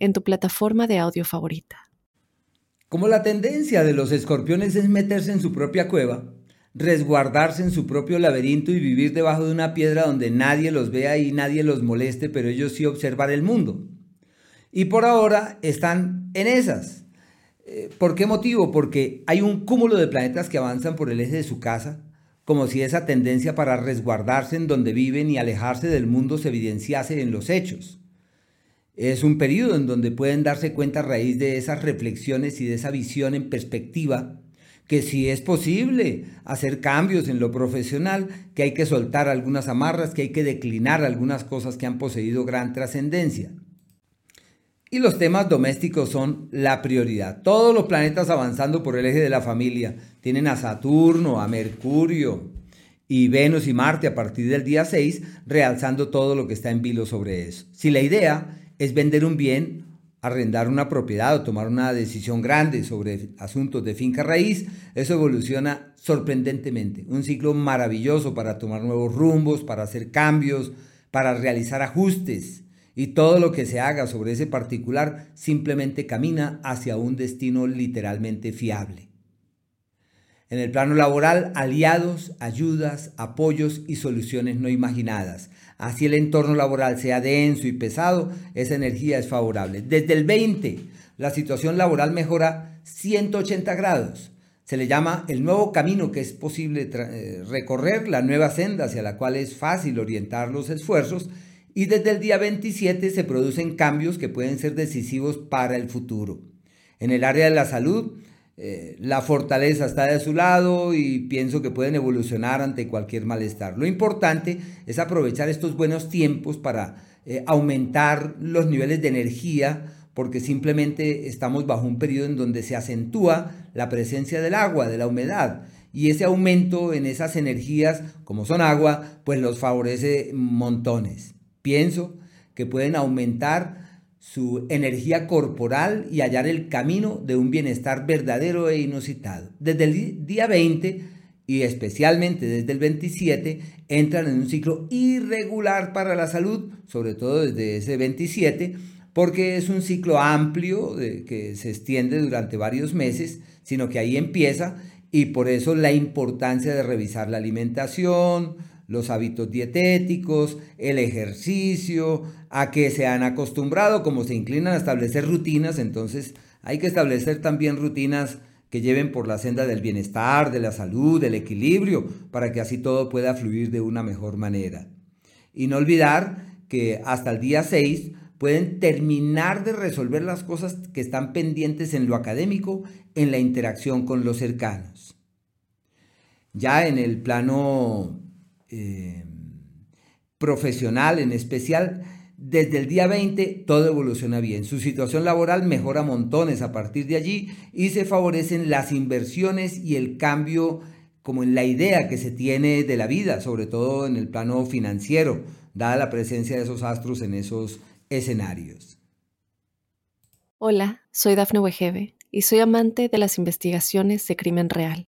en tu plataforma de audio favorita. Como la tendencia de los escorpiones es meterse en su propia cueva, resguardarse en su propio laberinto y vivir debajo de una piedra donde nadie los vea y nadie los moleste, pero ellos sí observar el mundo. Y por ahora están en esas. Eh, ¿Por qué motivo? Porque hay un cúmulo de planetas que avanzan por el eje de su casa, como si esa tendencia para resguardarse en donde viven y alejarse del mundo se evidenciase en los hechos. Es un periodo en donde pueden darse cuenta a raíz de esas reflexiones y de esa visión en perspectiva que si es posible hacer cambios en lo profesional, que hay que soltar algunas amarras, que hay que declinar algunas cosas que han poseído gran trascendencia. Y los temas domésticos son la prioridad. Todos los planetas avanzando por el eje de la familia tienen a Saturno, a Mercurio y Venus y Marte a partir del día 6, realzando todo lo que está en vilo sobre eso. Si la idea es vender un bien, arrendar una propiedad o tomar una decisión grande sobre asuntos de finca raíz, eso evoluciona sorprendentemente. Un ciclo maravilloso para tomar nuevos rumbos, para hacer cambios, para realizar ajustes. Y todo lo que se haga sobre ese particular simplemente camina hacia un destino literalmente fiable. En el plano laboral, aliados, ayudas, apoyos y soluciones no imaginadas. Así el entorno laboral sea denso y pesado, esa energía es favorable. Desde el 20, la situación laboral mejora 180 grados. Se le llama el nuevo camino que es posible eh, recorrer, la nueva senda hacia la cual es fácil orientar los esfuerzos y desde el día 27 se producen cambios que pueden ser decisivos para el futuro. En el área de la salud, eh, la fortaleza está de su lado y pienso que pueden evolucionar ante cualquier malestar. Lo importante es aprovechar estos buenos tiempos para eh, aumentar los niveles de energía porque simplemente estamos bajo un periodo en donde se acentúa la presencia del agua, de la humedad. Y ese aumento en esas energías, como son agua, pues los favorece montones. Pienso que pueden aumentar su energía corporal y hallar el camino de un bienestar verdadero e inusitado. Desde el día 20 y especialmente desde el 27 entran en un ciclo irregular para la salud, sobre todo desde ese 27, porque es un ciclo amplio que se extiende durante varios meses, sino que ahí empieza y por eso la importancia de revisar la alimentación, los hábitos dietéticos, el ejercicio, a que se han acostumbrado, como se inclinan a establecer rutinas, entonces hay que establecer también rutinas que lleven por la senda del bienestar, de la salud, del equilibrio, para que así todo pueda fluir de una mejor manera. Y no olvidar que hasta el día 6 pueden terminar de resolver las cosas que están pendientes en lo académico, en la interacción con los cercanos. Ya en el plano eh, profesional en especial, desde el día 20 todo evoluciona bien. Su situación laboral mejora montones a partir de allí y se favorecen las inversiones y el cambio como en la idea que se tiene de la vida, sobre todo en el plano financiero, dada la presencia de esos astros en esos escenarios. Hola, soy Dafne Wegebe y soy amante de las investigaciones de crimen real.